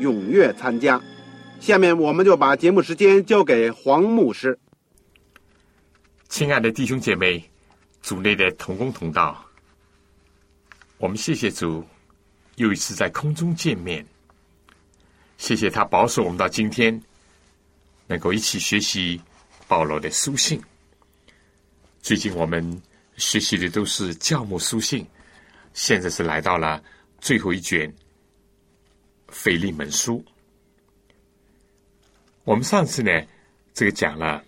踊跃参加。下面我们就把节目时间交给黄牧师。亲爱的弟兄姐妹，组内的同工同道，我们谢谢主，又一次在空中见面。谢谢他保守我们到今天，能够一起学习保罗的书信。最近我们学习的都是教牧书信，现在是来到了最后一卷《腓利门书》。我们上次呢，这个讲了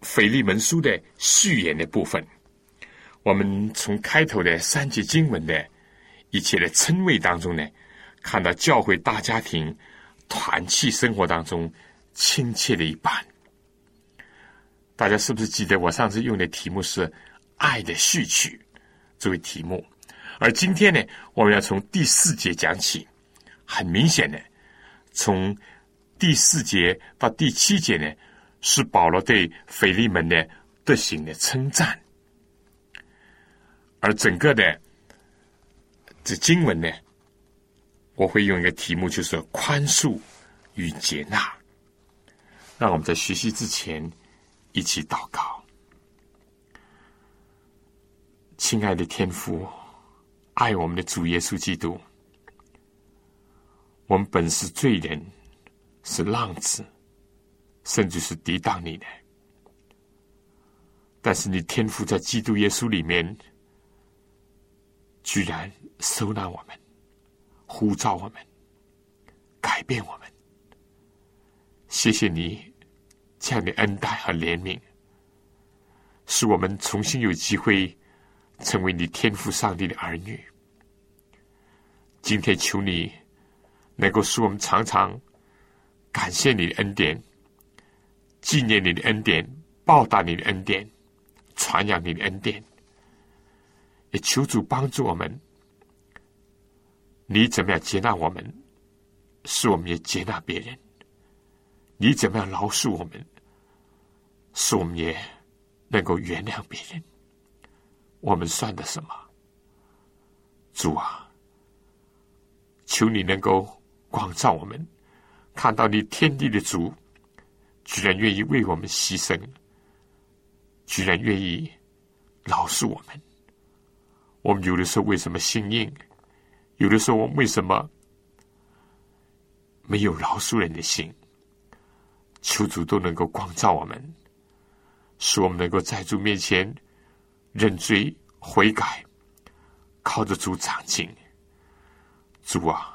《腓利门书》的序言的部分。我们从开头的三节经文的一切的称谓当中呢，看到教会大家庭团契生活当中亲切的一半。大家是不是记得我上次用的题目是“爱的序曲”作为题目？而今天呢，我们要从第四节讲起。很明显的，从第四节到第七节呢，是保罗对腓利门的德行的称赞。而整个的这经文呢，我会用一个题目，就是“宽恕与接纳”。让我们在学习之前。一起祷告，亲爱的天父，爱我们的主耶稣基督。我们本是罪人，是浪子，甚至是抵挡你的。但是你天赋在基督耶稣里面，居然收纳我们，呼召我们，改变我们。谢谢你。这样的恩待和怜悯，使我们重新有机会成为你天赋上帝的儿女。今天求你能够使我们常常感谢你的恩典，纪念你的恩典，报答你的恩典，传扬你的恩典。也求主帮助我们，你怎么样接纳我们，使我们也接纳别人？你怎么样饶恕我们？使我们也能够原谅别人，我们算的什么？主啊，求你能够光照我们，看到你天地的主，居然愿意为我们牺牲，居然愿意饶恕我们。我们有的时候为什么心硬？有的时候我们为什么没有饶恕人的心？求主都能够光照我们。使我们能够在主面前认罪悔改，靠着主长进。主啊，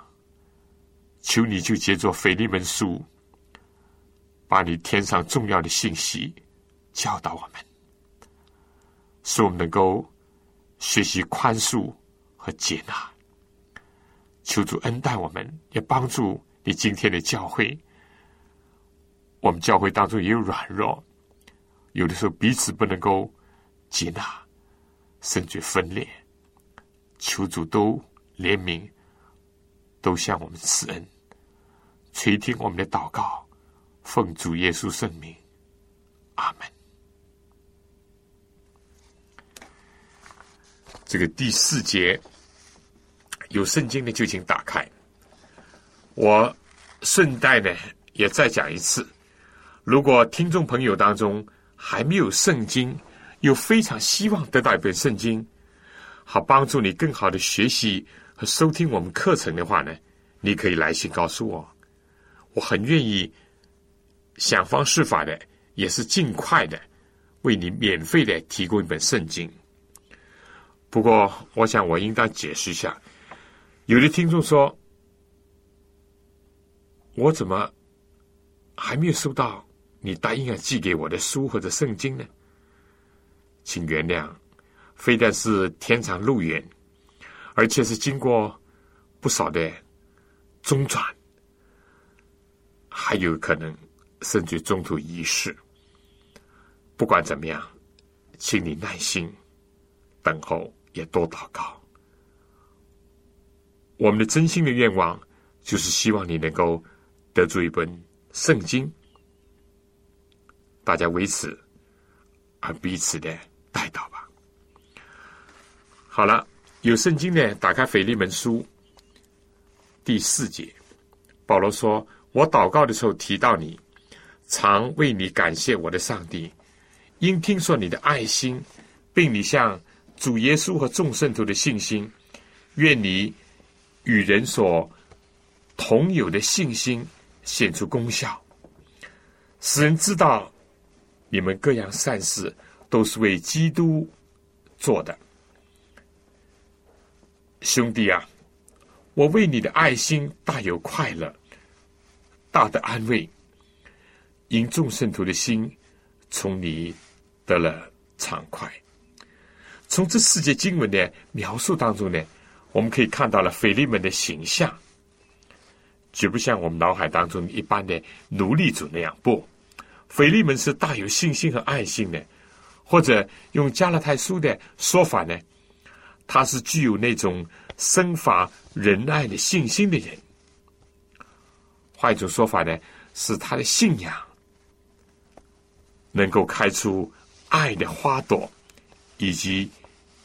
求你就借着腓利门书，把你天上重要的信息教导我们，使我们能够学习宽恕和接纳。求主恩待我们，也帮助你今天的教会。我们教会当中也有软弱。有的时候彼此不能够接纳，甚至分裂，求主都怜悯，都向我们施恩，垂听我们的祷告，奉主耶稣圣名，阿门。这个第四节有圣经的就请打开，我顺带呢也再讲一次，如果听众朋友当中。还没有圣经，又非常希望得到一本圣经，好帮助你更好的学习和收听我们课程的话呢，你可以来信告诉我，我很愿意想方设法的，也是尽快的为你免费的提供一本圣经。不过，我想我应当解释一下，有的听众说，我怎么还没有收到你答应要寄给我的书或者圣经呢？请原谅，非但是天长路远，而且是经过不少的。中转，还有可能甚至中途遗失。不管怎么样，请你耐心等候，也多祷告。我们的真心的愿望就是希望你能够得出一本圣经，大家为此而彼此的带祷吧。好了，有圣经的，打开腓利门书。第四节，保罗说：“我祷告的时候提到你，常为你感谢我的上帝，因听说你的爱心，并你向主耶稣和众圣徒的信心，愿你与人所同有的信心显出功效，使人知道你们各样善事都是为基督做的，兄弟啊。”我为你的爱心大有快乐，大的安慰，因众圣徒的心从你得了畅快。从这世界经文的描述当中呢，我们可以看到了腓利门的形象，绝不像我们脑海当中一般的奴隶主那样。不，腓利门是大有信心和爱心的，或者用加拉太书的说法呢，他是具有那种生发。仁爱的信心的人，换一种说法呢，是他的信仰能够开出爱的花朵，以及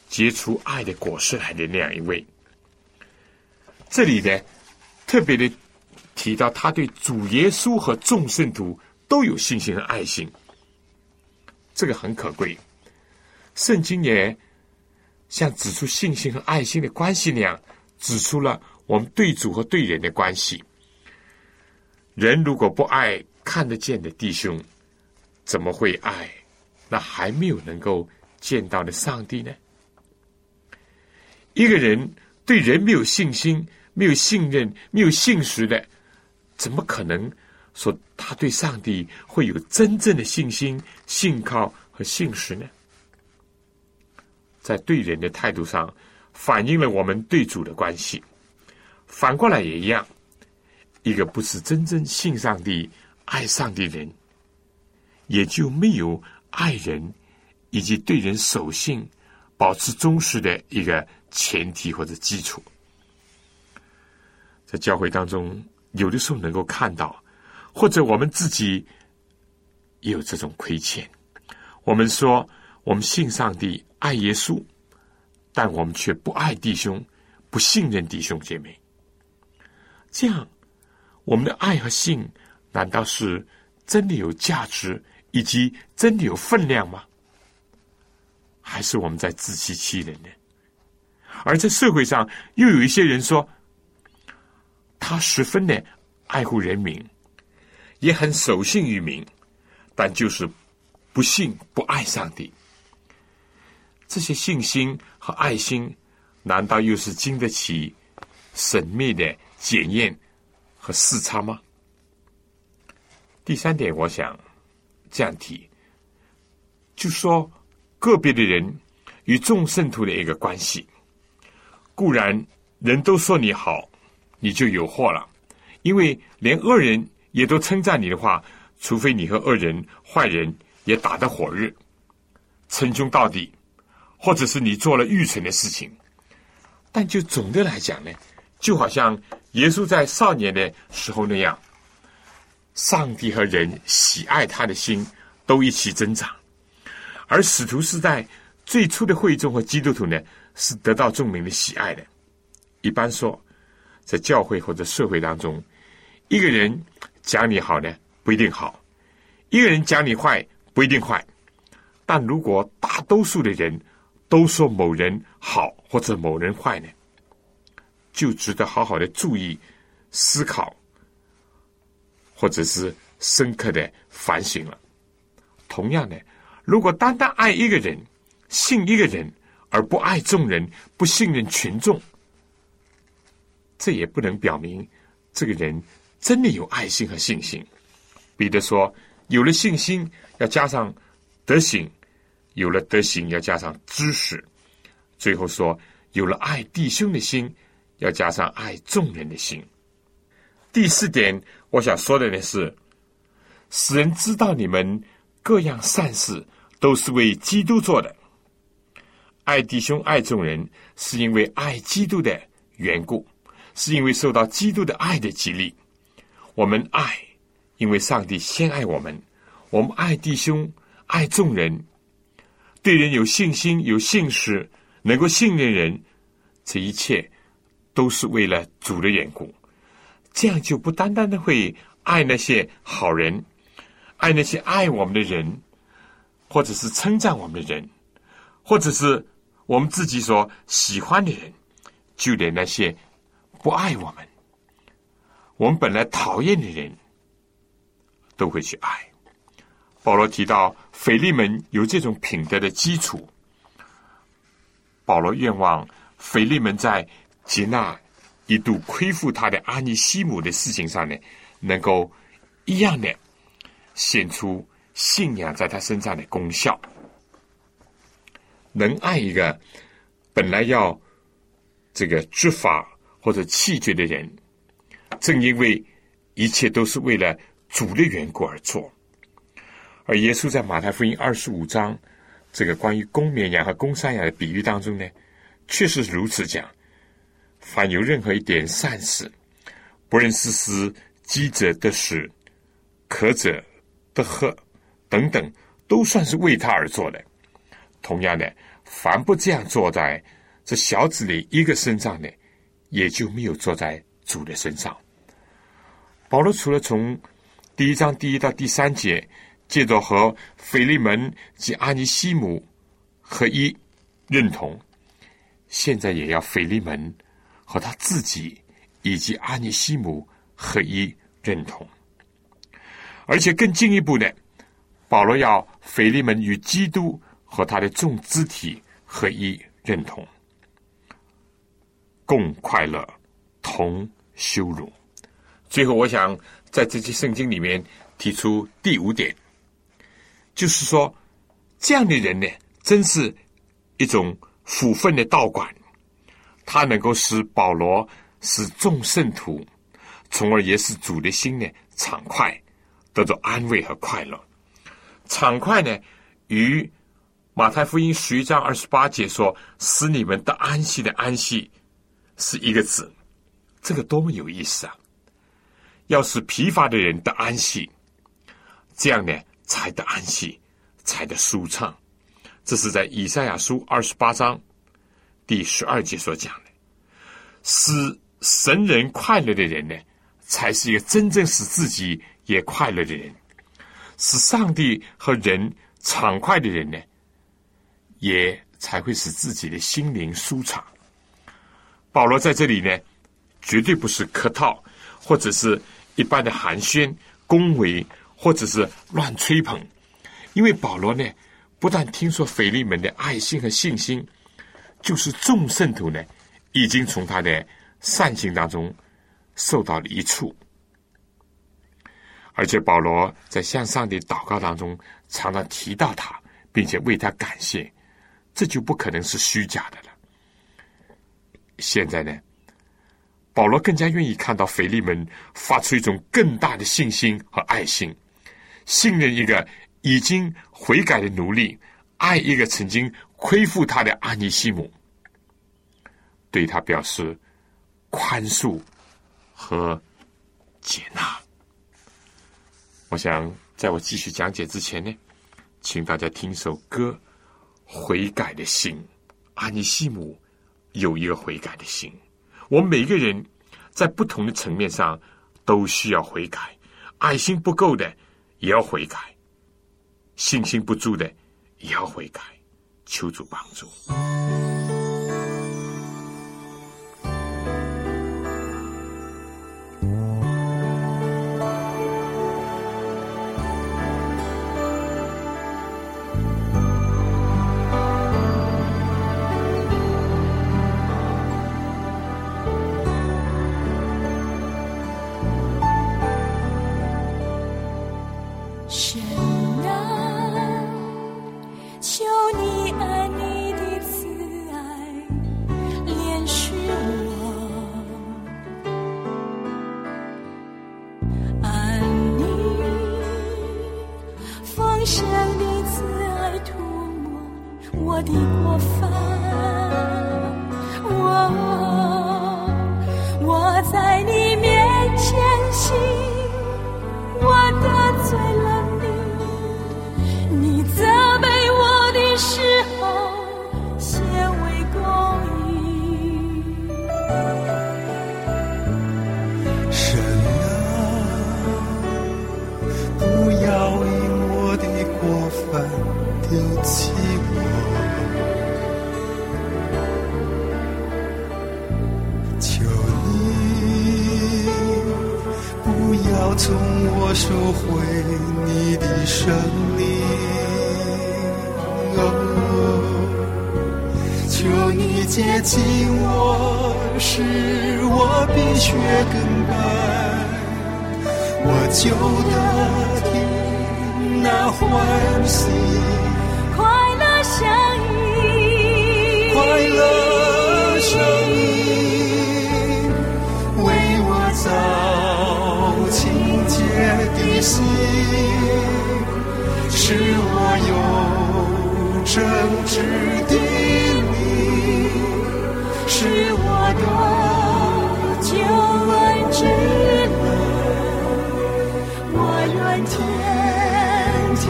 结出爱的果实来的那样一位。这里呢，特别的提到他对主耶稣和众圣徒都有信心和爱心，这个很可贵。圣经也像指出信心和爱心的关系那样。指出了我们对主和对人的关系。人如果不爱看得见的弟兄，怎么会爱那还没有能够见到的上帝呢？一个人对人没有信心、没有信任、没有信实的，怎么可能说他对上帝会有真正的信心、信靠和信实呢？在对人的态度上。反映了我们对主的关系，反过来也一样。一个不是真正信上帝、爱上帝人，也就没有爱人以及对人守信、保持忠实的一个前提或者基础。在教会当中，有的时候能够看到，或者我们自己也有这种亏欠。我们说我们信上帝、爱耶稣。但我们却不爱弟兄，不信任弟兄姐妹。这样，我们的爱和信，难道是真的有价值，以及真的有分量吗？还是我们在自欺欺人呢？而在社会上，又有一些人说，他十分的爱护人民，也很守信于民，但就是不信、不爱上帝。这些信心和爱心，难道又是经得起神秘的检验和视差吗？第三点，我想这样提，就说个别的人与众圣徒的一个关系，固然人都说你好，你就有祸了，因为连恶人也都称赞你的话，除非你和恶人、坏人也打得火热，称兄道弟。或者是你做了愚蠢的事情，但就总的来讲呢，就好像耶稣在少年的时候那样，上帝和人喜爱他的心都一起增长，而使徒是在最初的会众和基督徒呢，是得到众民的喜爱的。一般说，在教会或者社会当中，一个人讲你好呢，不一定好；一个人讲你坏，不一定坏。但如果大多数的人，都说某人好或者某人坏呢，就值得好好的注意思考，或者是深刻的反省了。同样的，如果单单爱一个人、信一个人，而不爱众人、不信任群众，这也不能表明这个人真的有爱心和信心。彼得说：“有了信心，要加上德行；有了德行，要加上知识。”最后说：“有了爱弟兄的心，要加上爱众人的心。”第四点，我想说的呢是，使人知道你们各样善事都是为基督做的。爱弟兄、爱众人，是因为爱基督的缘故，是因为受到基督的爱的激励。我们爱，因为上帝先爱我们。我们爱弟兄、爱众人，对人有信心、有信实，能够信任人，这一切都是为了主的缘故。这样就不单单的会爱那些好人，爱那些爱我们的人，或者是称赞我们的人，或者是。我们自己所喜欢的人，就连那些不爱我们、我们本来讨厌的人，都会去爱。保罗提到腓利门有这种品德的基础，保罗愿望腓利门在接纳一度亏负他的阿尼西姆的事情上呢，能够一样的显出信仰在他身上的功效。能爱一个本来要这个执法或者弃绝的人，正因为一切都是为了主的缘故而做。而耶稣在马太福音二十五章这个关于公绵羊和公山羊的比喻当中呢，确实如此讲：凡有任何一点善事，不论是使饥者得食，渴者得喝等等，都算是为他而做的。同样的。凡不这样坐在这小子里一个身上的，也就没有坐在主的身上。保罗除了从第一章第一到第三节，借着和腓利门及阿尼西姆合一认同，现在也要腓利门和他自己以及阿尼西姆合一认同，而且更进一步的，保罗要腓利门与基督。和他的众肢体合一认同，共快乐，同羞辱。最后，我想在这些圣经里面提出第五点，就是说，这样的人呢，真是一种福分的道馆，他能够使保罗使众圣徒，从而也使主的心呢畅快，得到安慰和快乐。畅快呢，与马太福音十一章二十八节说：“使你们得安息的安息，是一个字，这个多么有意思啊！要使疲乏的人得安息，这样呢，才得安息，才得舒畅。这是在以赛亚书二十八章第十二节所讲的。使神人快乐的人呢，才是一个真正使自己也快乐的人。使上帝和人畅快的人呢？”也才会使自己的心灵舒畅。保罗在这里呢，绝对不是客套，或者是一般的寒暄、恭维，或者是乱吹捧。因为保罗呢，不但听说腓利门的爱心和信心，就是众圣徒呢，已经从他的善行当中受到了一处。而且保罗在向上帝祷告当中，常常提到他，并且为他感谢。这就不可能是虚假的了。现在呢，保罗更加愿意看到腓利门发出一种更大的信心和爱心，信任一个已经悔改的奴隶，爱一个曾经亏负他的阿尼西姆，对他表示宽恕和接纳。我想在我继续讲解之前呢，请大家听首歌。悔改的心，阿尼西姆有一个悔改的心。我们每个人在不同的层面上都需要悔改，爱心不够的也要悔改，信心不足的也要悔改，求助帮助。比雪更白，我就得听那欢喜快乐声音，快乐声音，为我造清洁的心，使我有正直的灵，使我的之乐，我愿天天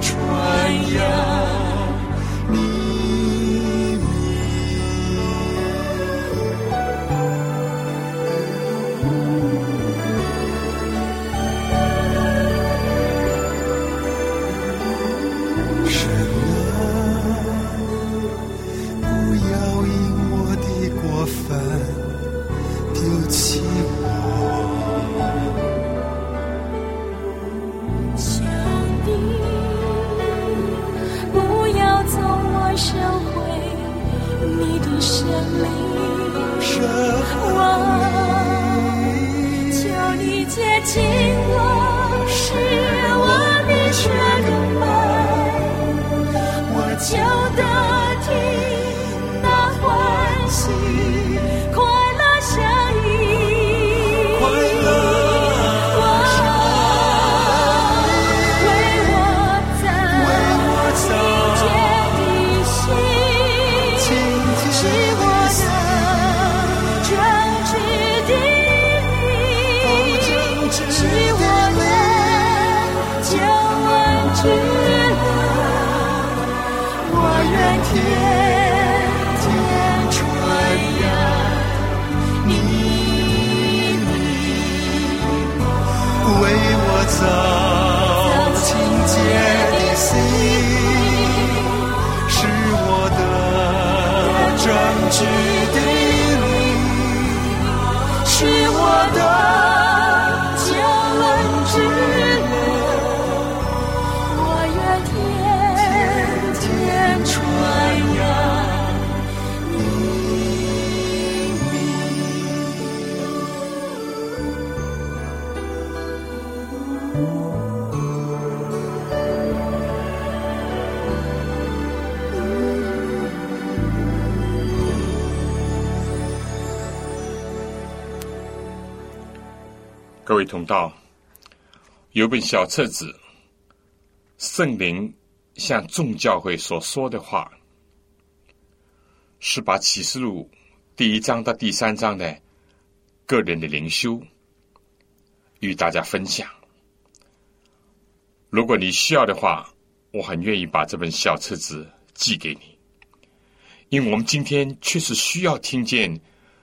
传扬。天天传呀，你你，为我早清洁的心，是我的证据。位同道，有本小册子《圣灵向众教会所说的话》，是把启示录第一章到第三章的个人的灵修与大家分享。如果你需要的话，我很愿意把这本小册子寄给你，因为我们今天确实需要听见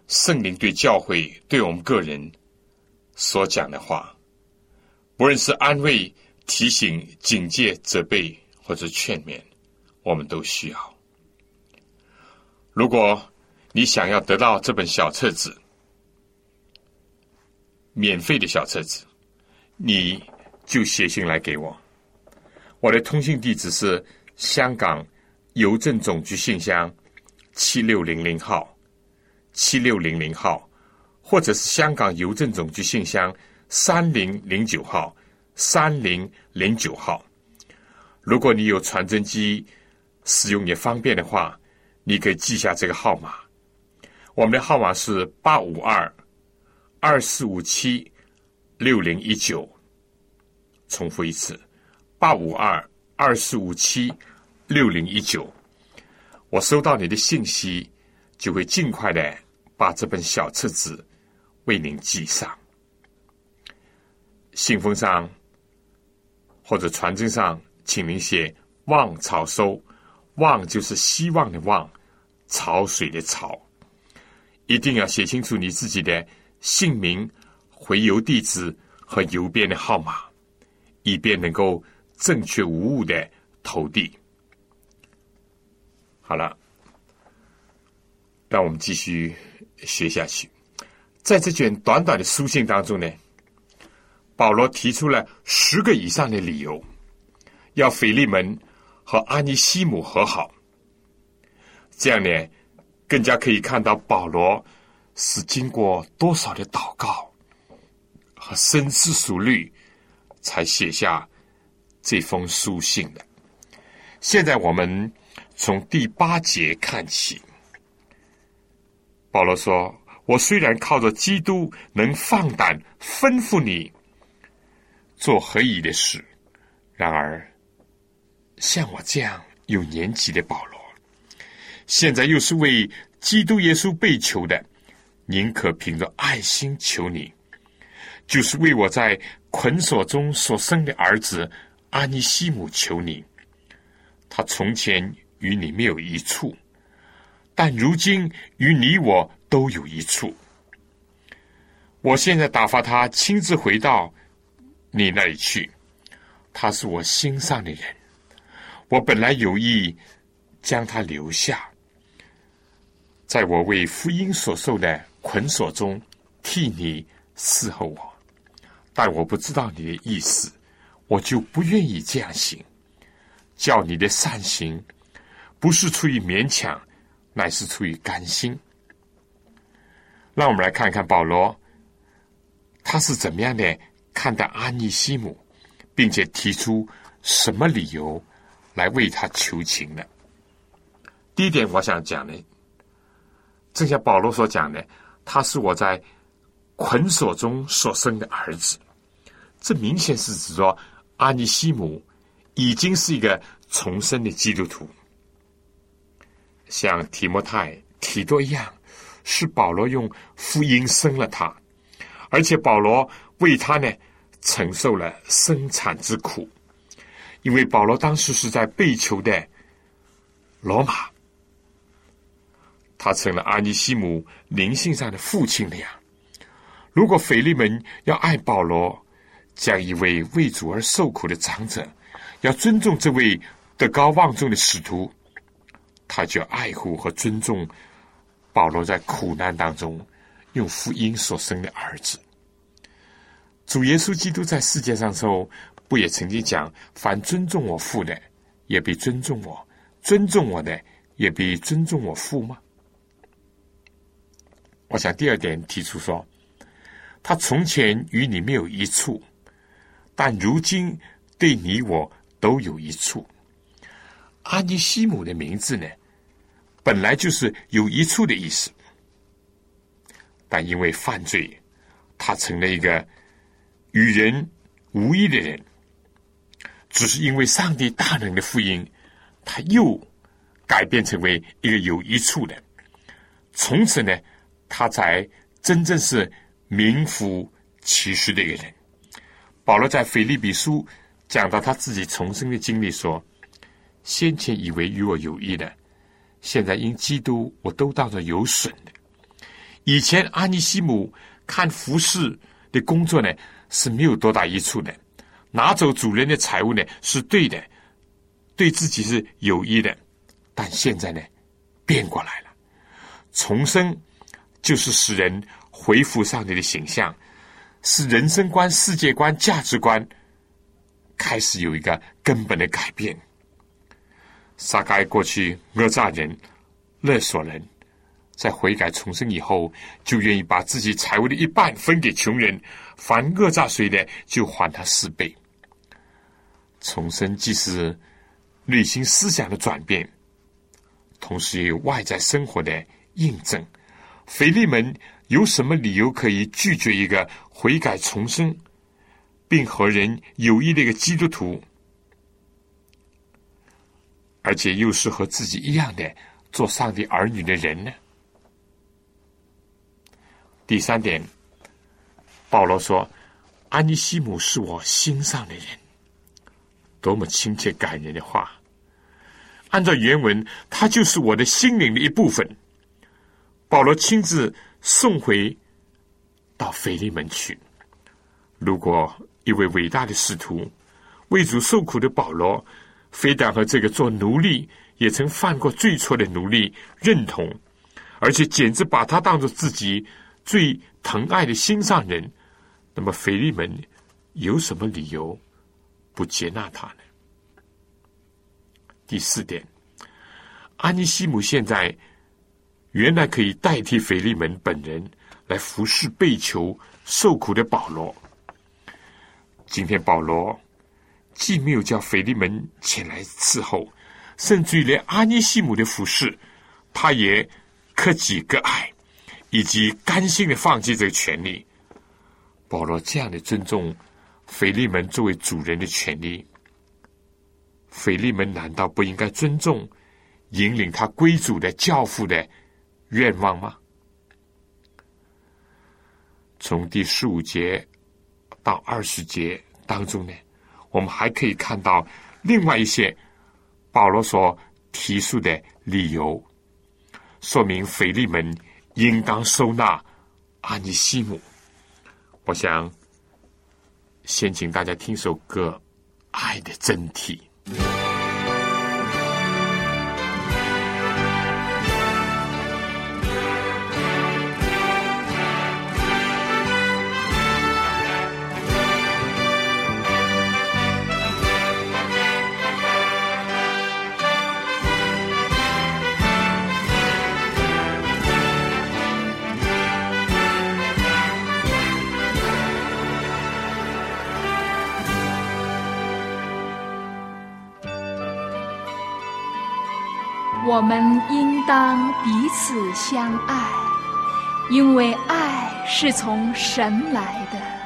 圣灵对教会、对我们个人。所讲的话，不论是安慰、提醒、警戒、责备或者劝勉，我们都需要。如果你想要得到这本小册子，免费的小册子，你就写信来给我。我的通信地址是香港邮政总局信箱七六零零号，七六零零号。或者是香港邮政总局信箱三零零九号，三零零九号。如果你有传真机使用也方便的话，你可以记下这个号码。我们的号码是八五二二四五七六零一九。重复一次，八五二二四五七六零一九，我收到你的信息，就会尽快的把这本小册子为您寄上。信封上或者传真上，请您写“望草收”，“望”就是希望的“望”，潮水的“潮”，一定要写清楚你自己的姓名、回邮地址和邮编的号码，以便能够。正确无误的投递。好了，让我们继续学下去。在这卷短短的书信当中呢，保罗提出了十个以上的理由，要腓利门和阿尼西姆和好。这样呢，更加可以看到保罗是经过多少的祷告和深思熟虑，才写下。这封书信的。现在我们从第八节看起。保罗说：“我虽然靠着基督能放胆吩咐你做合宜的事，然而像我这样有年纪的保罗，现在又是为基督耶稣被囚的，宁可凭着爱心求你，就是为我在捆锁中所生的儿子。”阿尼西姆求你，他从前与你没有一处，但如今与你我都有一处。我现在打发他亲自回到你那里去，他是我心上的人。我本来有意将他留下，在我为福音所受的捆锁中替你伺候我，但我不知道你的意思。我就不愿意这样行，叫你的善行不是出于勉强，乃是出于甘心。让我们来看看保罗，他是怎么样的看待阿尼西姆，并且提出什么理由来为他求情的。第一点，我想讲的，正像保罗所讲的，他是我在捆锁中所生的儿子，这明显是指说。阿尼西姆已经是一个重生的基督徒，像提摩太、提多一样，是保罗用福音生了他，而且保罗为他呢承受了生产之苦，因为保罗当时是在被囚的罗马，他成了阿尼西姆灵性上的父亲了呀。如果腓利门要爱保罗，将一位为主而受苦的长者，要尊重这位德高望重的使徒，他就爱护和尊重保罗在苦难当中用福音所生的儿子。主耶稣基督在世界上时候，不也曾经讲：“凡尊重我父的，也必尊重我；尊重我的，也必尊重我父吗？”我想第二点提出说，他从前与你没有一处。但如今对你我都有一处。阿尼西姆的名字呢，本来就是有一处的意思，但因为犯罪，他成了一个与人无异的人。只是因为上帝大能的福音，他又改变成为一个有一处的。从此呢，他才真正是名副其实的一个人。保罗在腓利比书讲到他自己重生的经历，说：“先前以为与我有益的，现在因基督，我都当作有损的。以前阿尼西姆看服饰的工作呢是没有多大益处的，拿走主人的财物呢是对的，对自己是有益的。但现在呢变过来了，重生就是使人恢复上帝的形象。”是人生观、世界观、价值观开始有一个根本的改变。撒该过去讹诈人、勒索人，在悔改重生以后，就愿意把自己财物的一半分给穷人，凡讹诈谁的，就还他四倍。重生既是内心思想的转变，同时有外在生活的印证。腓利门。有什么理由可以拒绝一个悔改重生，并和人有益的一个基督徒而且又是和自己一样的做上帝儿女的人呢？第三点，保罗说：“安尼西姆是我心上的人。”多么亲切感人的话！按照原文，他就是我的心灵的一部分。保罗亲自送回到腓利门去。如果一位伟大的使徒为主受苦的保罗，非但和这个做奴隶也曾犯过罪错的奴隶认同，而且简直把他当做自己最疼爱的心上人，那么腓利门有什么理由？不接纳他呢？第四点，安尼西姆现在原来可以代替腓利门本人来服侍被囚受苦的保罗。今天保罗既没有叫腓利门前来伺候，甚至于连阿尼西姆的服侍，他也克己割爱，以及甘心的放弃这个权利。保罗这样的尊重。腓利门作为主人的权利，腓利门难道不应该尊重引领他归主的教父的愿望吗？从第十五节到二十节当中呢，我们还可以看到另外一些保罗所提出的理由，说明腓利门应当收纳阿尼西姆。我想。先请大家听首歌，《爱的真谛》。我们应当彼此相爱，因为爱是从神来的。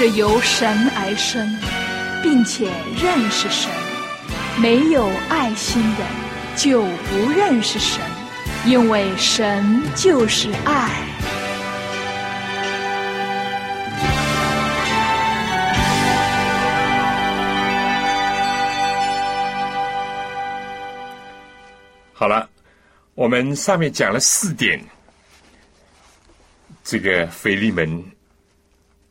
是由神而生，并且认识神；没有爱心的，就不认识神。因为神就是爱。好了，我们上面讲了四点，这个腓利门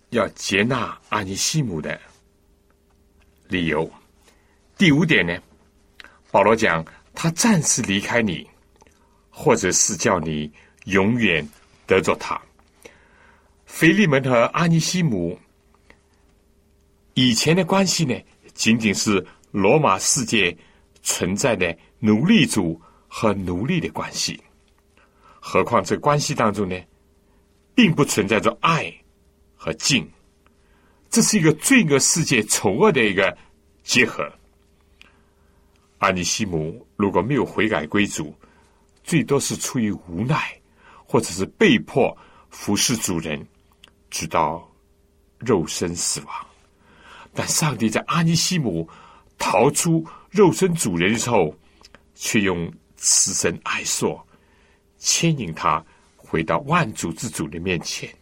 要接纳阿尼西姆的理由。第五点呢，保罗讲他暂时离开你，或者是叫你永远得着他。腓利门和阿尼西姆以前的关系呢，仅仅是罗马世界存在的奴隶主。和奴隶的关系，何况这关系当中呢，并不存在着爱和敬，这是一个罪恶世界丑恶的一个结合。阿尼西姆如果没有悔改归主，最多是出于无奈，或者是被迫服侍主人，直到肉身死亡。但上帝在阿尼西姆逃出肉身主人的时候，却用。慈神爱索，牵引他回到万主之主的面前，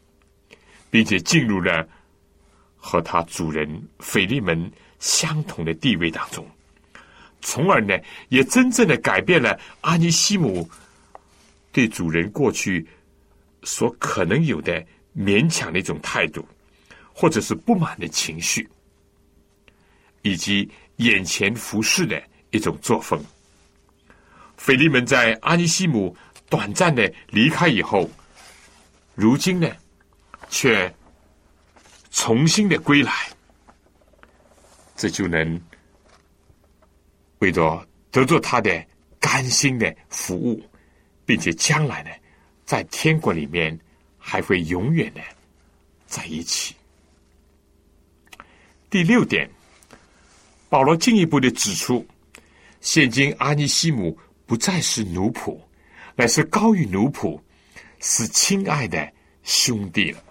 并且进入了和他主人腓利门相同的地位当中，从而呢，也真正的改变了阿尼西姆对主人过去所可能有的勉强的一种态度，或者是不满的情绪，以及眼前服侍的一种作风。腓利门在阿尼西姆短暂的离开以后，如今呢，却重新的归来，这就能为着得着他的甘心的服务，并且将来呢，在天国里面还会永远的在一起。第六点，保罗进一步的指出，现今阿尼西姆。不再是奴仆，乃是高于奴仆，是亲爱的兄弟了。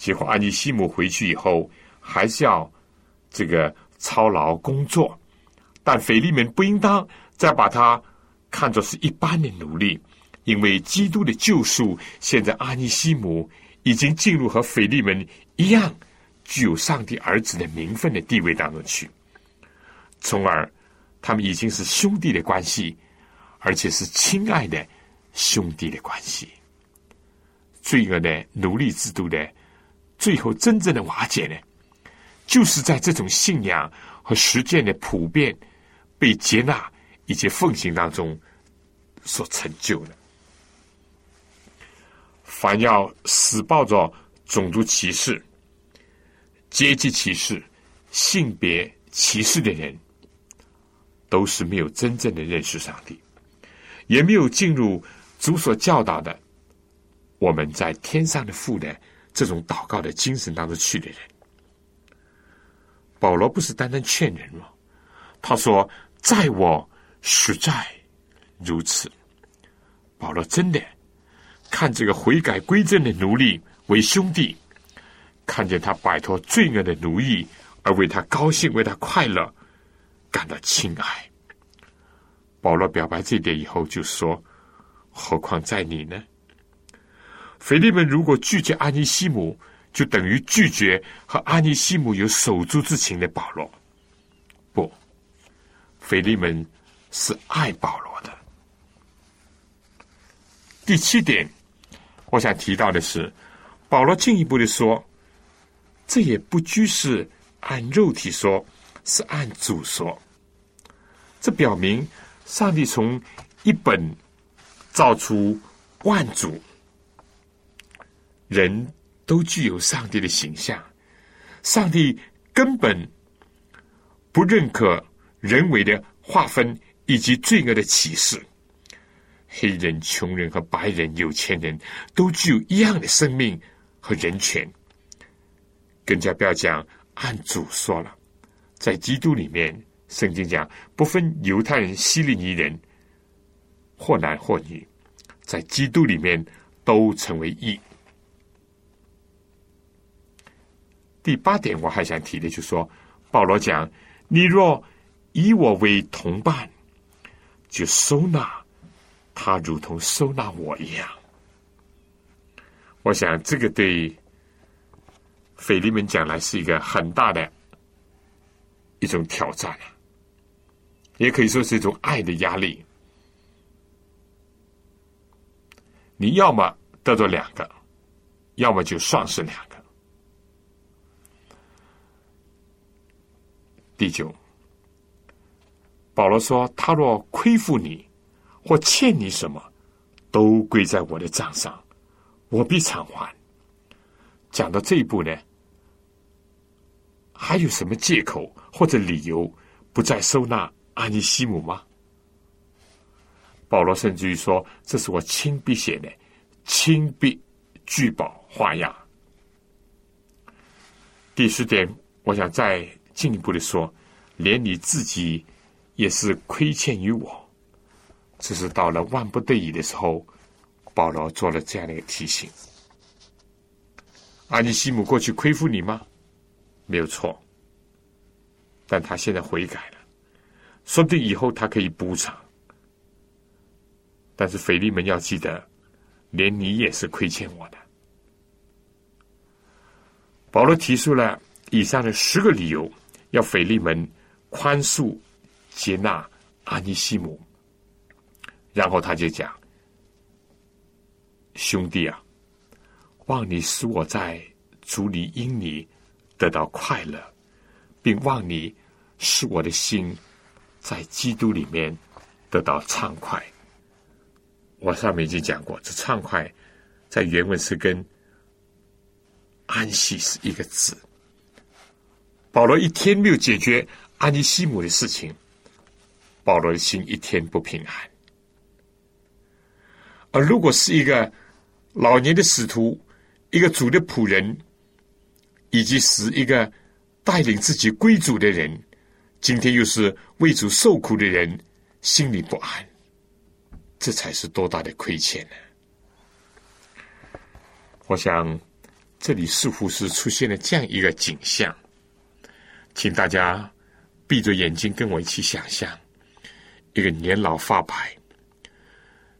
结果，安尼西姆回去以后，还是要这个操劳工作，但腓利门不应当再把他看作是一般的奴隶，因为基督的救赎，现在阿尼西姆已经进入和腓利门一样具有上帝儿子的名分的地位当中去，从而。他们已经是兄弟的关系，而且是亲爱的兄弟的关系。罪恶的奴隶制度的最后真正的瓦解呢，就是在这种信仰和实践的普遍被接纳以及奉行当中所成就的。凡要死抱着种族歧视、阶级歧视、性别歧视的人。都是没有真正的认识上帝，也没有进入主所教导的我们在天上的父的这种祷告的精神当中去的人。保罗不是单单劝人吗？他说：“在我实在如此。”保罗真的看这个悔改归正的奴隶为兄弟，看见他摆脱罪恶的奴役，而为他高兴，为他快乐。感到亲爱。保罗表白这点以后，就说：“何况在你呢？”腓利门如果拒绝阿尼西姆，就等于拒绝和阿尼西姆有手足之情的保罗。不，腓利门是爱保罗的。第七点，我想提到的是，保罗进一步的说：“这也不拘是按肉体说。”是按主说，这表明上帝从一本造出万主，人都具有上帝的形象。上帝根本不认可人为的划分以及罪恶的歧视。黑人、穷人和白人、有钱人都具有一样的生命和人权。更加不要讲按主说了。在基督里面，圣经讲不分犹太人、希利尼人，或男或女，在基督里面都成为义。第八点，我还想提的，就是说，保罗讲：你若以我为同伴，就收纳他如同收纳我一样。我想，这个对腓利门讲来是一个很大的一种挑战啊，也可以说是一种爱的压力。你要么得到两个，要么就丧失两个。第九，保罗说：“他若亏负你，或欠你什么，都归在我的账上。”我必偿还。讲到这一步呢，还有什么借口或者理由不再收纳安尼西姆吗？保罗甚至于说：“这是我亲笔写的，亲笔据保画押。”第十点，我想再进一步的说，连你自己也是亏欠于我，只是到了万不得已的时候。保罗做了这样的一个提醒：阿尼西姆过去亏负你吗？没有错，但他现在悔改了，说不定以后他可以补偿。但是腓利门要记得，连你也是亏欠我的。保罗提出了以上的十个理由，要腓利门宽恕、接纳阿尼西姆，然后他就讲。兄弟啊，望你使我在主里因你得到快乐，并望你使我的心在基督里面得到畅快。我上面已经讲过，这畅快在原文是跟安息是一个字。保罗一天没有解决安尼西姆的事情，保罗的心一天不平安。而如果是一个老年的使徒，一个主的仆人，以及是一个带领自己归主的人，今天又是为主受苦的人，心里不安，这才是多大的亏欠呢？我想，这里似乎是出现了这样一个景象，请大家闭着眼睛跟我一起想象：一个年老发白，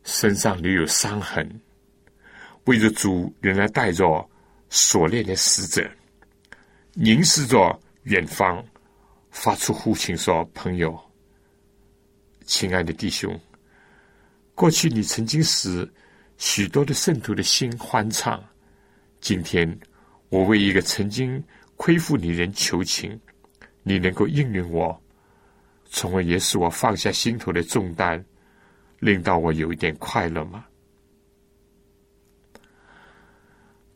身上留有伤痕。为着主，仍然带着锁链的死者，凝视着远方，发出呼请说：“朋友，亲爱的弟兄，过去你曾经使许多的圣徒的心欢畅，今天我为一个曾经亏负你人求情，你能够应允我，从而也使我放下心头的重担，令到我有一点快乐吗？”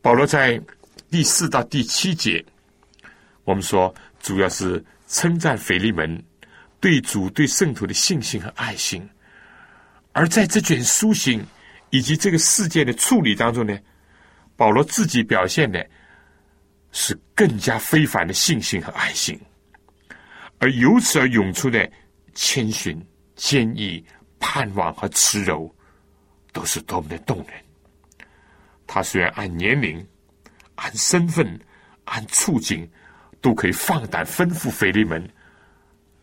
保罗在第四到第七节，我们说主要是称赞腓利门对主对圣徒的信心和爱心，而在这卷书信以及这个事件的处理当中呢，保罗自己表现的是更加非凡的信心和爱心，而由此而涌出的谦逊、坚毅、盼望和慈柔，都是多么的动人。他虽然按年龄、按身份、按处境，都可以放胆吩咐腓利门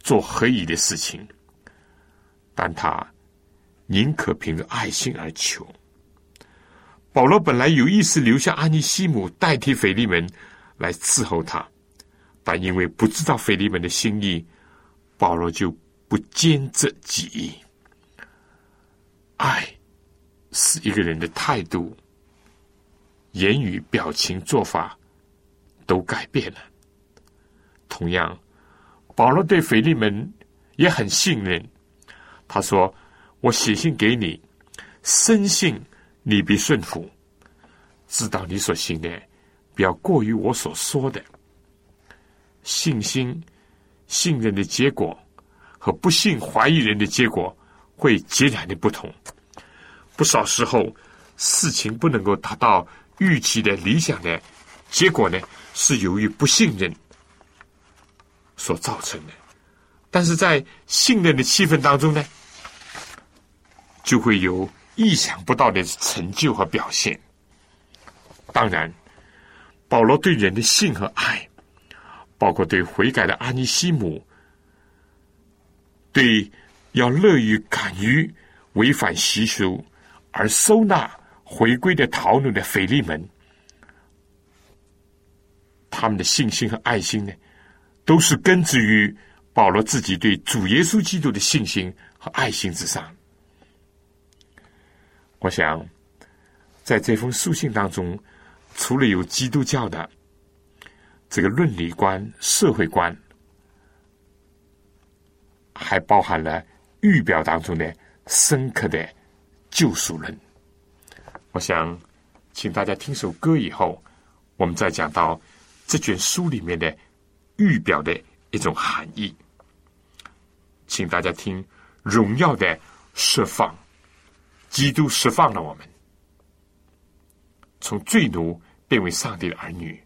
做合宜的事情，但他宁可凭着爱心而求。保罗本来有意识留下安尼西姆代替腓利门来伺候他，但因为不知道腓利门的心意，保罗就不坚这己。爱是一个人的态度。言语、表情、做法都改变了。同样，保罗对腓利门也很信任。他说：“我写信给你，深信你必顺服，知道你所信的，不要过于我所说的。信心、信任的结果和不信、怀疑人的结果会截然的不同。不少时候，事情不能够达到。”预期的理想的结果呢，是由于不信任所造成的。但是在信任的气氛当中呢，就会有意想不到的成就和表现。当然，保罗对人的信和爱，包括对悔改的阿尼西姆，对要乐于敢于违反习俗而收纳回归的逃奴的腓利门，他们的信心和爱心呢，都是根植于保罗自己对主耶稣基督的信心和爱心之上。我想，在这封书信当中，除了有基督教的这个伦理观、社会观，还包含了预表当中的深刻的救赎论。我想，请大家听首歌以后，我们再讲到这卷书里面的预表的一种含义。请大家听荣耀的释放。基督释放了我们，从罪奴变为上帝的儿女。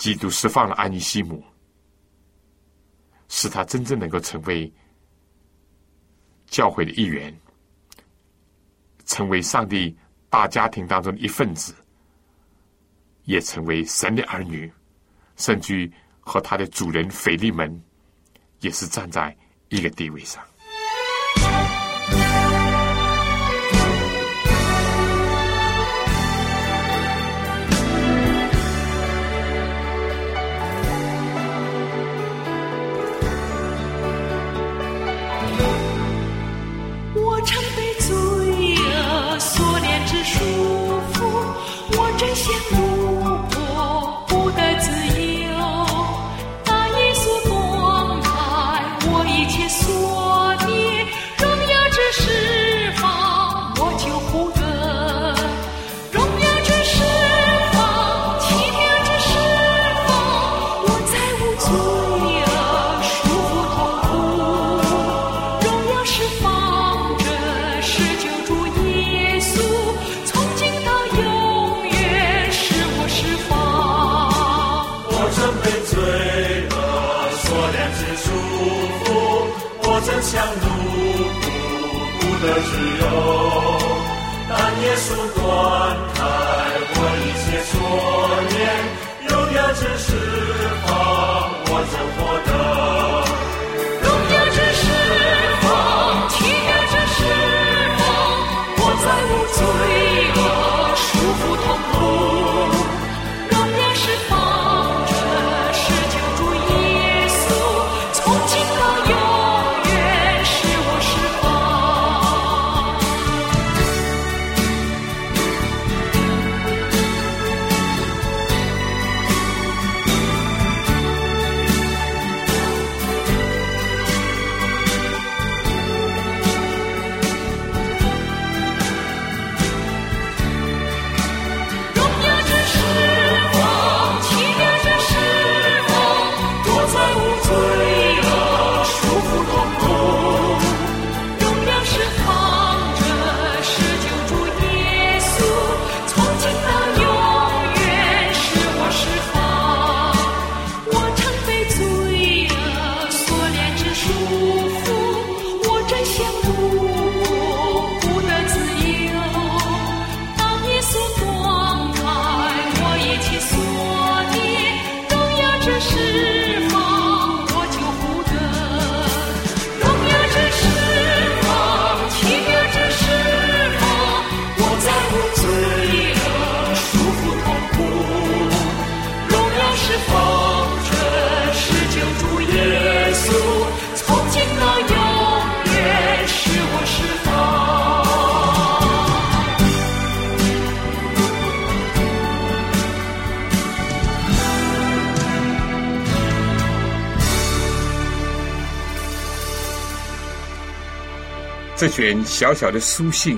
基督释放了安尼西姆，使他真正能够成为教会的一员，成为上帝大家庭当中的一份子，也成为神的儿女，甚至和他的主人腓利门也是站在一个地位上。这卷小小的书信，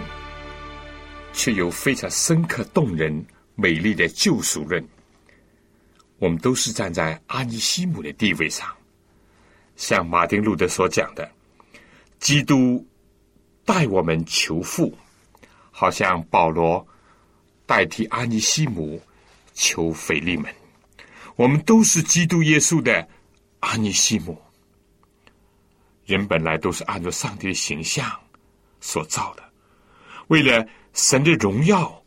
却有非常深刻、动人、美丽的救赎论。我们都是站在阿尼西姆的地位上，像马丁路德所讲的，基督代我们求父，好像保罗代替阿尼西姆求腓利门。我们都是基督耶稣的阿尼西姆。人本来都是按照上帝的形象。所造的，为了神的荣耀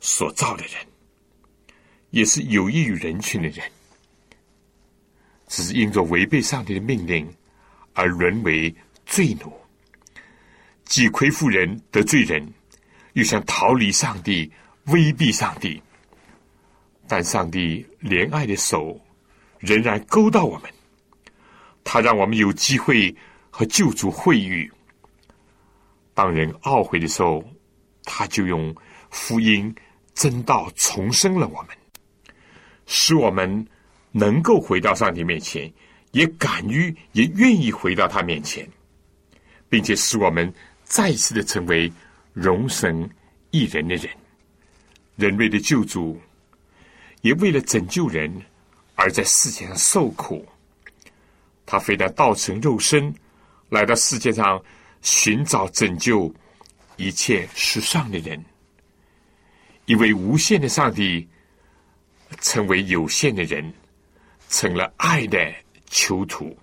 所造的人，也是有益于人群的人，只是因着违背上帝的命令而沦为罪奴，既亏负人得罪人，又想逃离上帝，威逼上帝。但上帝怜爱的手仍然勾到我们，他让我们有机会和救主会遇。当人懊悔的时候，他就用福音真道重生了我们，使我们能够回到上帝面前，也敢于也愿意回到他面前，并且使我们再次的成为荣神一人的人，人类的救主。也为了拯救人，而在世界上受苦。他非但道成肉身，来到世界上寻找拯救一切世上的人。一位无限的上帝，成为有限的人，成了爱的囚徒，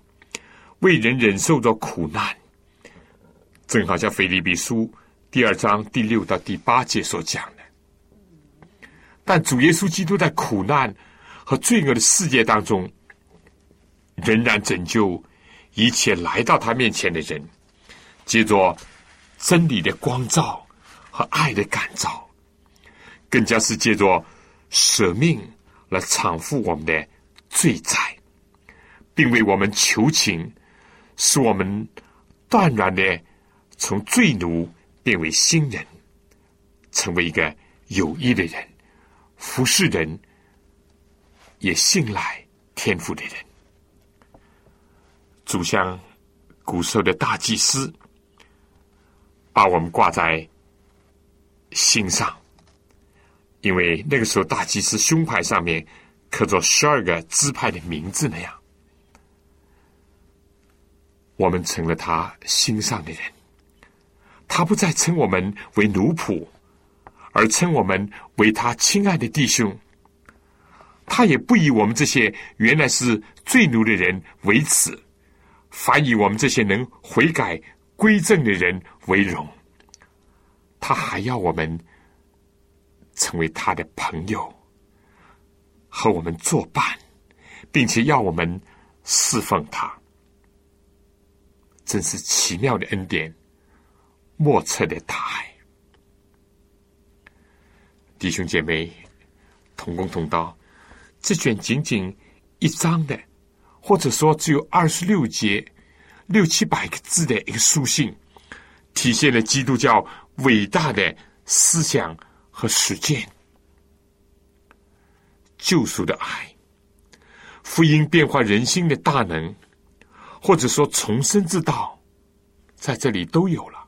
为人忍受着苦难。正好像腓立比书第二章第六到第八节所讲的。但主耶稣基督在苦难和罪恶的世界当中，仍然拯救一切来到他面前的人，借着真理的光照和爱的感召，更加是借着舍命来偿付我们的罪债，并为我们求情，使我们断然的从罪奴变为新人，成为一个有益的人。服侍人，也信赖天赋的人，主像古时候的大祭司，把我们挂在心上，因为那个时候大祭司胸牌上面刻着十二个支派的名字那样，我们成了他心上的人，他不再称我们为奴仆。而称我们为他亲爱的弟兄，他也不以我们这些原来是罪奴的人为耻，反以我们这些能悔改归正的人为荣。他还要我们成为他的朋友，和我们作伴，并且要我们侍奉他。真是奇妙的恩典，莫测的大爱。弟兄姐妹，同工同道，这卷仅仅一章的，或者说只有二十六节、六七百个字的一个书信，体现了基督教伟大的思想和实践。救赎的爱，福音变化人心的大能，或者说重生之道，在这里都有了。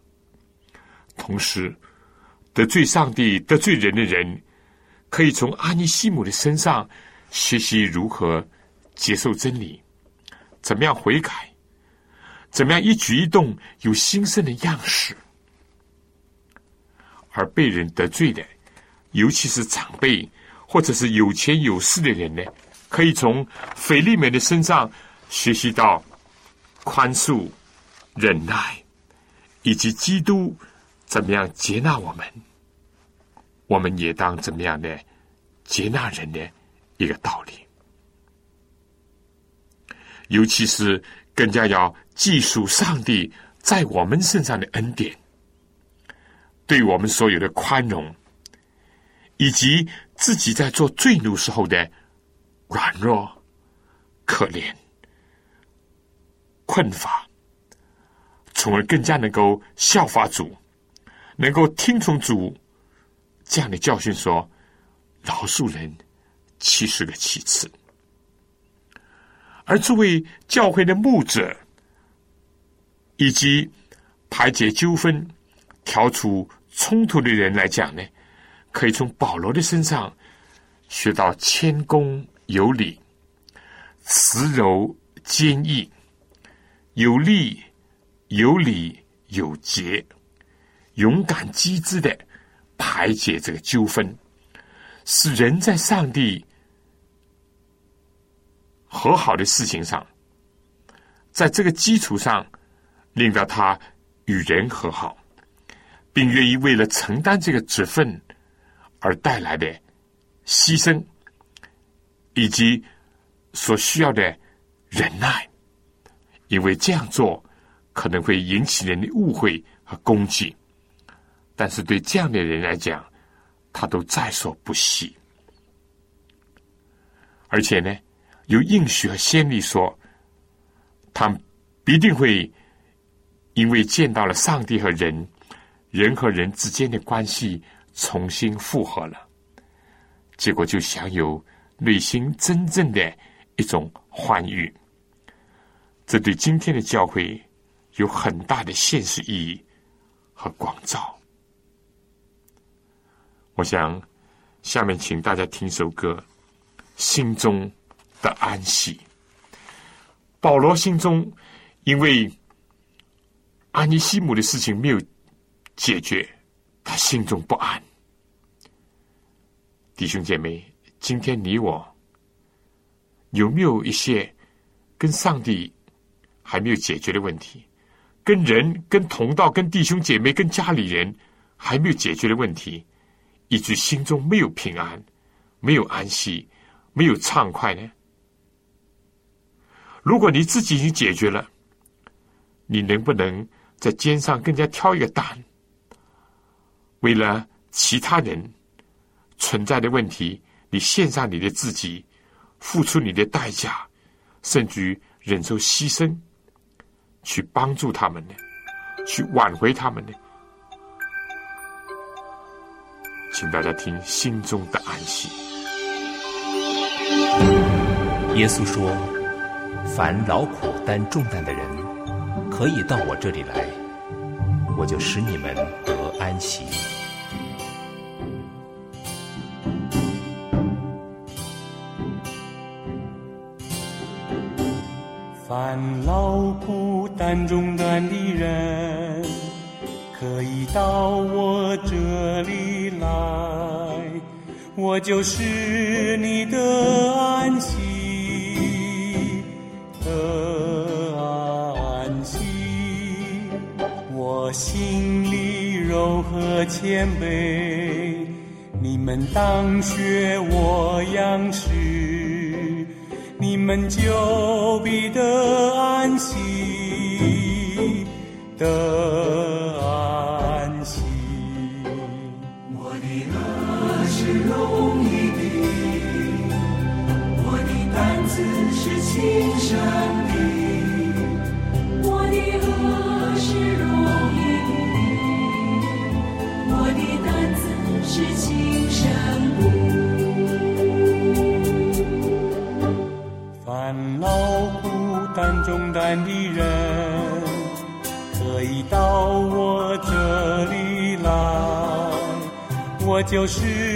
同时。得罪上帝、得罪人的人，可以从阿尼西姆的身上学习如何接受真理，怎么样悔改，怎么样一举一动有新生的样式。而被人得罪的，尤其是长辈或者是有钱有势的人呢，可以从腓利门的身上学习到宽恕、忍耐，以及基督怎么样接纳我们。我们也当怎么样的接纳人的一个道理，尤其是更加要记述上帝在我们身上的恩典，对我们所有的宽容，以及自己在做罪奴时候的软弱、可怜、困乏，从而更加能够效法主，能够听从主。这样的教训说：“饶恕人七十个七次。”而作为教会的牧者，以及排解纠纷、调处冲突的人来讲呢，可以从保罗的身上学到谦恭有礼、慈柔坚毅、有力有礼有节、勇敢机智的。排解这个纠纷，使人在上帝和好的事情上，在这个基础上，令到他与人和好，并愿意为了承担这个职分而带来的牺牲，以及所需要的忍耐，因为这样做可能会引起人的误会和攻击，但是对这样的人来讲，他都在所不惜。而且呢，有应许和先例说，他必定会因为见到了上帝和人，人和人之间的关系重新复合了，结果就享有内心真正的一种欢愉。这对今天的教会有很大的现实意义和广照。我想，下面请大家听首歌。心中的安息。保罗心中因为安尼西姆的事情没有解决，他心中不安。弟兄姐妹，今天你我有没有一些跟上帝还没有解决的问题？跟人、跟同道、跟弟兄姐妹、跟家里人还没有解决的问题，以致心中没有平安，没有安息？没有畅快呢？如果你自己已经解决了，你能不能在肩上更加挑一个担？为了其他人存在的问题，你献上你的自己，付出你的代价，甚至于忍受牺牲，去帮助他们呢？去挽回他们呢？请大家听心中的安息。耶稣说：“凡劳苦担重担的人，可以到我这里来，我就使你们得安息。烦劳苦担重担的人，可以到我这里来。”我就是你的安息，的我心里柔和谦卑，你们当学我样式，你们就必得安息的。就是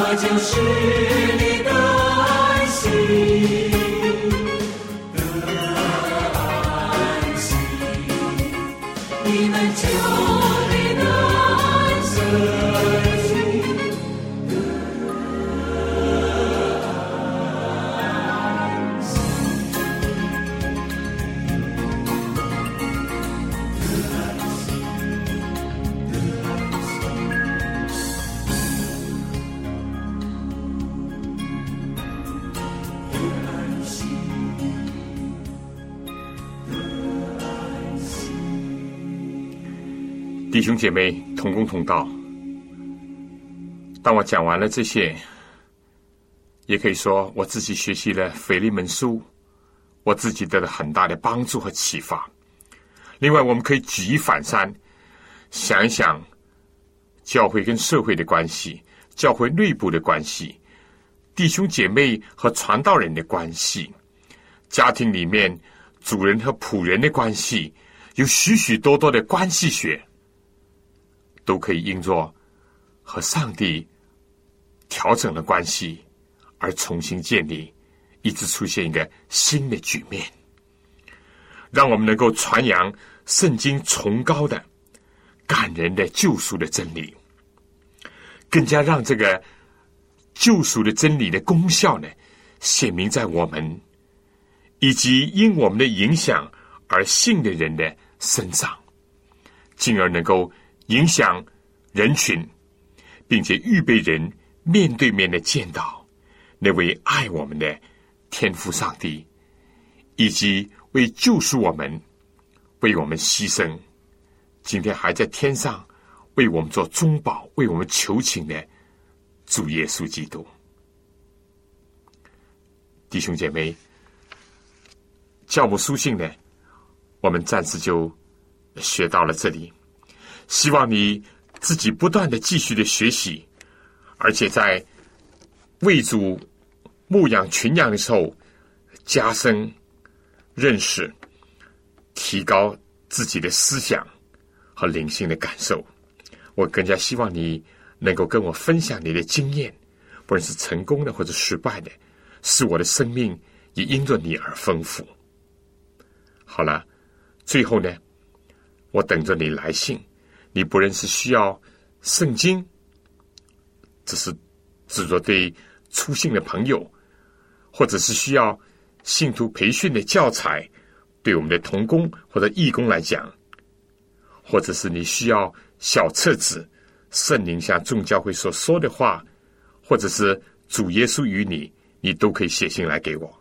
那就是你的爱心。兄姐妹同工同道。当我讲完了这些，也可以说我自己学习了腓利门书，我自己得了很大的帮助和启发。另外，我们可以举一反三，想一想教会跟社会的关系，教会内部的关系，弟兄姐妹和传道人的关系，家庭里面主人和仆人的关系，有许许多多的关系学，都可以因作和上帝调整了关系，而重新建立，一直出现一个新的局面。让我们能够传扬圣经崇高的、感人的救赎的真理，更加让这个救赎的真理的功效呢，显明在我们以及因我们的影响而信的人的身上，进而能够影响人群，并且预备人面对面的见到那位爱我们的天父上帝，以及。为救赎我们，为我们牺牲，今天还在天上为我们做中保、为我们求情的主耶稣基督，弟兄姐妹，教母书信呢，我们暂时就学到了这里。希望你自己不断的继续的学习，而且在为主牧养群羊的时候加深。认识、提高自己的思想和灵性的感受，我更加希望你能够跟我分享你的经验，不论是成功的或者失败的，使我的生命也因着你而丰富。好了，最后呢，我等着你来信。你不认识需要圣经，只是指着对出信的朋友，或者是需要。信徒培训的教材，对我们的童工或者义工来讲，或者是你需要小册子，圣灵向众教会所说的话，或者是主耶稣与你，你都可以写信来给我。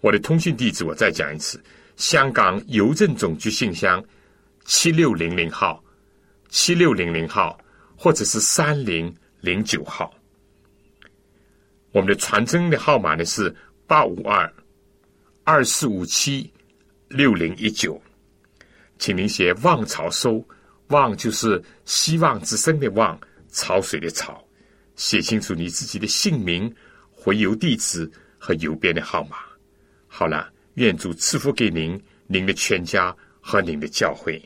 我的通讯地址我再讲一次：香港邮政总局信箱七六零零号，七六零零号，或者是三零零九号。我们的传真的号码呢是八五二。二四五七六零一九，请您写“望潮收”，“望”就是希望之声的“望”，潮水的“潮”，写清楚你自己的姓名、回邮地址和邮编的号码。好了，愿主赐福给您、您的全家和您的教会。